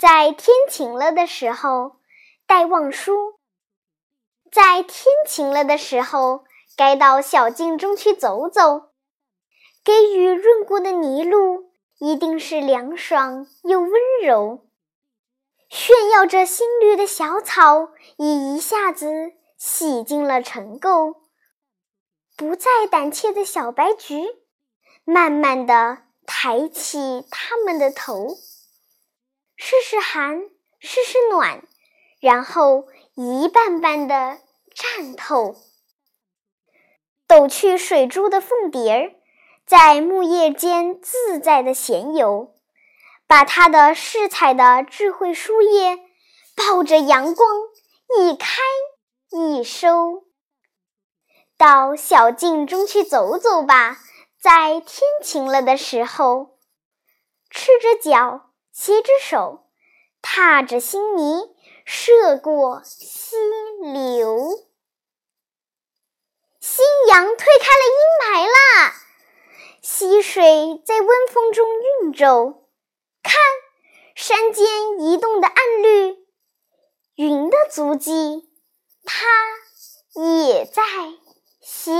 在天晴了的时候，戴望舒。在天晴了的时候，该到小径中去走走。给雨润过的泥路，一定是凉爽又温柔。炫耀着新绿的小草，已一下子洗净了尘垢。不再胆怯的小白菊，慢慢地抬起它们的头。试试寒，试试暖，然后一瓣瓣的绽透。抖去水珠的凤蝶儿，在木叶间自在的闲游，把它的饰彩的智慧书页，抱着阳光一开一收。到小径中去走走吧，在天晴了的时候，赤着脚。携着手，踏着新泥，涉过溪流。夕阳推开了阴霾啦，溪水在温风中晕皱。看，山间移动的暗绿，云的足迹，它也在闲游。